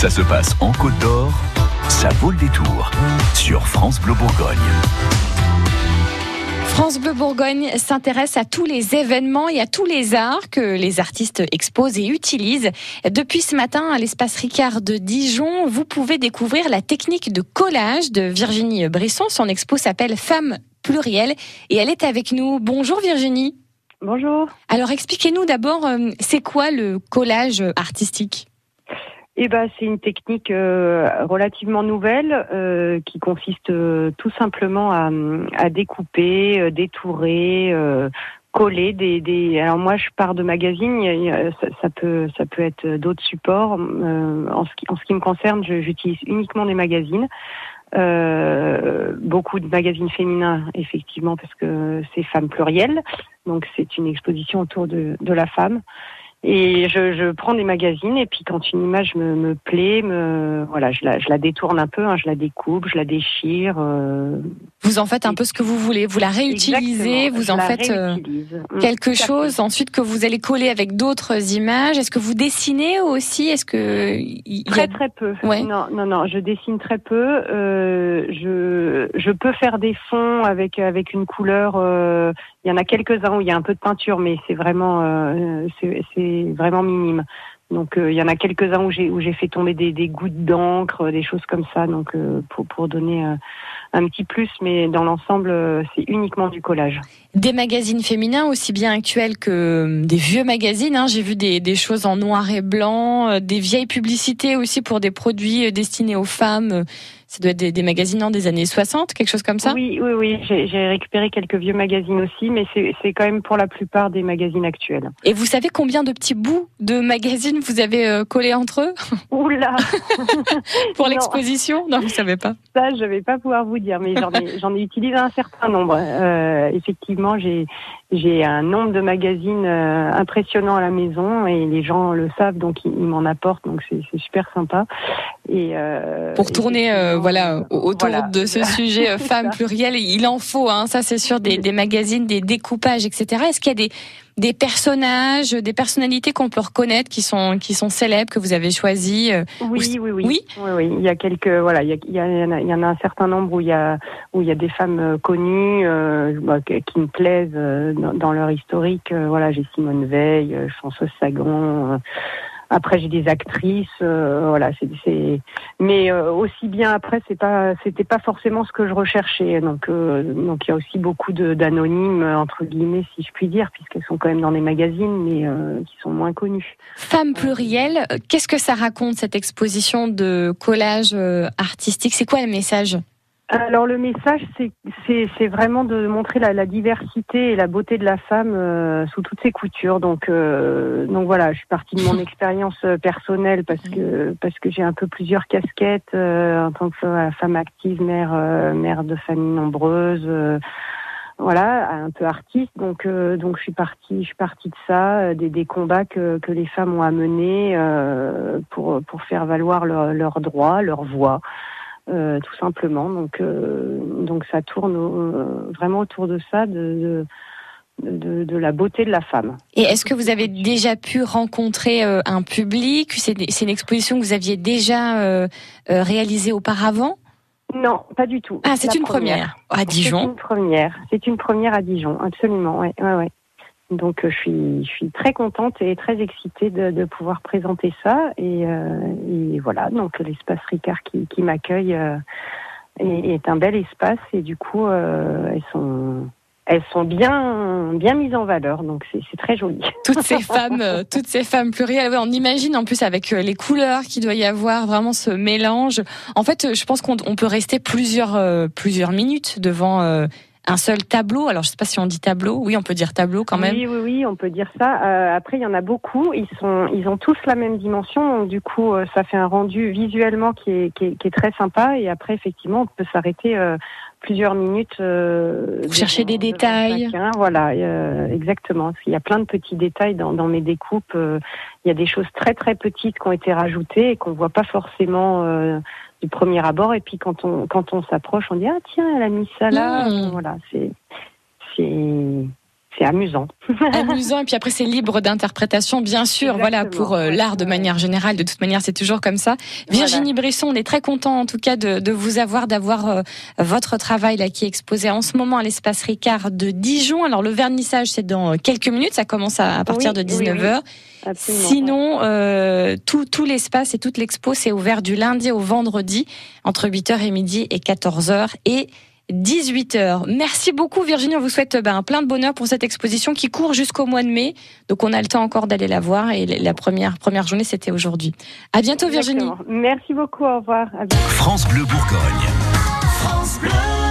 Ça se passe en Côte d'Or, ça vaut le détour sur France Bleu Bourgogne. France Bleu Bourgogne s'intéresse à tous les événements et à tous les arts que les artistes exposent et utilisent. Depuis ce matin, à l'espace Ricard de Dijon, vous pouvez découvrir la technique de collage de Virginie Brisson. Son expo s'appelle Femmes plurielles et elle est avec nous. Bonjour Virginie. Bonjour. Alors expliquez-nous d'abord, euh, c'est quoi le collage artistique? Eh ben, c'est une technique euh, relativement nouvelle euh, qui consiste euh, tout simplement à, à découper, détourer, coller des, des, Alors moi, je pars de magazines. Ça, peut, ça peut être d'autres supports. en, ce qui, en ce qui me concerne, j'utilise uniquement des magazines. beaucoup de magazines féminins, effectivement, parce que c'est femme plurielle. Donc c'est une exposition autour de, de la femme. Et je, je, prends des magazines et puis quand une image me, me plaît, me, voilà, je la, je la détourne un peu, hein, je la découpe, je la déchire. Euh, vous en faites un peu ce que vous voulez, vous la réutilisez, vous en faites euh, mm, quelque chose ensuite que vous allez coller avec d'autres images. Est-ce que vous dessinez aussi? Est-ce que très très peu ouais. Non non non, je dessine très peu. Euh, je je peux faire des fonds avec avec une couleur. Euh, il y en a quelques-uns où il y a un peu de peinture, mais c'est vraiment euh, vraiment minime. Donc euh, il y en a quelques-uns où j'ai où j'ai fait tomber des, des gouttes d'encre, des choses comme ça, donc euh, pour pour donner euh, un petit plus, mais dans l'ensemble c'est uniquement du collage. Des magazines féminins aussi bien actuels que des vieux magazines. Hein. J'ai vu des, des choses en noir et blanc, des vieilles publicités aussi pour des produits destinés aux femmes ça doit être des, magazines des années 60, quelque chose comme ça Oui, oui, oui. J'ai récupéré quelques vieux magazines aussi, mais c'est quand même pour la plupart des magazines actuels. Et vous savez combien de petits bouts de magazines vous avez euh, collés entre eux Oula Pour l'exposition? Non, vous savez pas. Ça, je vais pas pouvoir vous dire, mais j'en ai, ai, utilisé un certain nombre. Euh, effectivement, j'ai j'ai un nombre de magazines euh, impressionnant à la maison et les gens le savent, donc ils, m'en apportent, donc c'est super sympa. Et euh, pour tourner, euh, voilà, autour de ce sujet femme plurielle, il en faut, hein, ça c'est sûr, des, des magazines, des découpages, etc. Est-ce qu'il y a des des personnages, des personnalités qu'on peut reconnaître qui sont qui sont célèbres que vous avez choisis euh, oui, oui, oui, oui, oui, Il y a quelques voilà, il y, a, il, y a, il y en a un certain nombre où il y a où il y a des femmes euh, connues euh, bah, qui me plaisent dans, leur historique. voilà, j'ai Simone Veil, Chanceuse Sagan. Après, j'ai des actrices, euh, voilà. C'est, mais euh, aussi bien après, c'est pas, c'était pas forcément ce que je recherchais. Donc, euh, donc il y a aussi beaucoup d'anonymes entre guillemets, si je puis dire, puisqu'elles sont quand même dans des magazines, mais qui sont moins connues. Femme plurielle, qu'est-ce que ça raconte cette exposition de collage artistique? C'est quoi le message? Alors le message, c'est vraiment de montrer la, la, diversité et la beauté de la femme euh, sous toutes ses coutures. Donc euh, donc voilà, je suis partie de mon expérience euh, personnelle parce que parce que j'ai un peu plusieurs casquettes en tant que femme active, mère mère de famille nombreuse. voilà, un peu artiste, donc donc je suis partie, je suis partie de ça, des, des combats que, que les femmes ont à mener pour pour faire valoir leurs droits, leurs voix. Euh, tout simplement. Donc, euh, donc ça tourne euh, vraiment autour de ça, de, de, de, la beauté de la femme. Et est-ce que vous avez déjà pu rencontrer un public? C'est une exposition que vous aviez déjà réalisée auparavant? Non, pas du tout. Ah, c'est une première. à Dijon. C'est une première. C'est une première à Dijon, absolument. Ouais, ouais, ouais. Donc euh, je suis, je suis très contente et très excitée de, pouvoir présenter ça. Et, euh, et voilà, donc l'espace Ricard qui, m'accueille euh, est, un bel espace et du coup elles sont elles sont bien bien mises en valeur, donc c'est très joli. Toutes ces femmes, toutes ces femmes plurielles, on imagine en plus avec les couleurs qu'il doit y avoir, vraiment ce mélange. En fait, je pense qu'on peut rester plusieurs plusieurs minutes devant un seul tableau. Alors, je sais pas si on dit tableau. Oui, on peut dire tableau quand même. Oui, oui, oui, on peut dire ça. Euh, après, il y en a beaucoup. Ils sont, ils ont tous la même dimension. Donc, du coup, euh, ça fait un rendu visuellement qui est, qui est, très sympa. Et après, effectivement, on peut s'arrêter euh, plusieurs minutes. Vous cherchez des détails. Voilà, exactement. Il y a plein de petits détails dans, dans mes découpes. il y a des choses très très petites qui ont été rajoutées et qu'on voit pas forcément du premier abord. Et puis quand on quand on s'approche, on dit ah tiens, elle a mis ça là. Mmh. Voilà, c'est c'est c'est amusant. amusant et puis après c'est libre d'interprétation bien sûr. Voilà pour euh, l'art de manière générale. De toute manière c'est toujours comme ça. Virginie Brisson, on est très content en tout cas de, de vous avoir, d'avoir euh, votre travail là qui est exposé en ce moment à l'espace Ricard de Dijon. Alors le vernissage c'est dans quelques minutes, ça commence à, partir de 19h. Sinon, euh, tout, tout l'espace et toute l'expo, c'est ouvert du lundi au vendredi, entre 8h et midi et 14h. Et 18h. Merci beaucoup Virginie, on vous souhaite ben, plein de bonheur pour cette exposition qui court jusqu'au mois de mai. Donc on a le temps encore d'aller la voir et la première, première journée c'était aujourd'hui. À bientôt Virginie. Merci beaucoup, au revoir. France Bleu Bourgogne. France Bleu.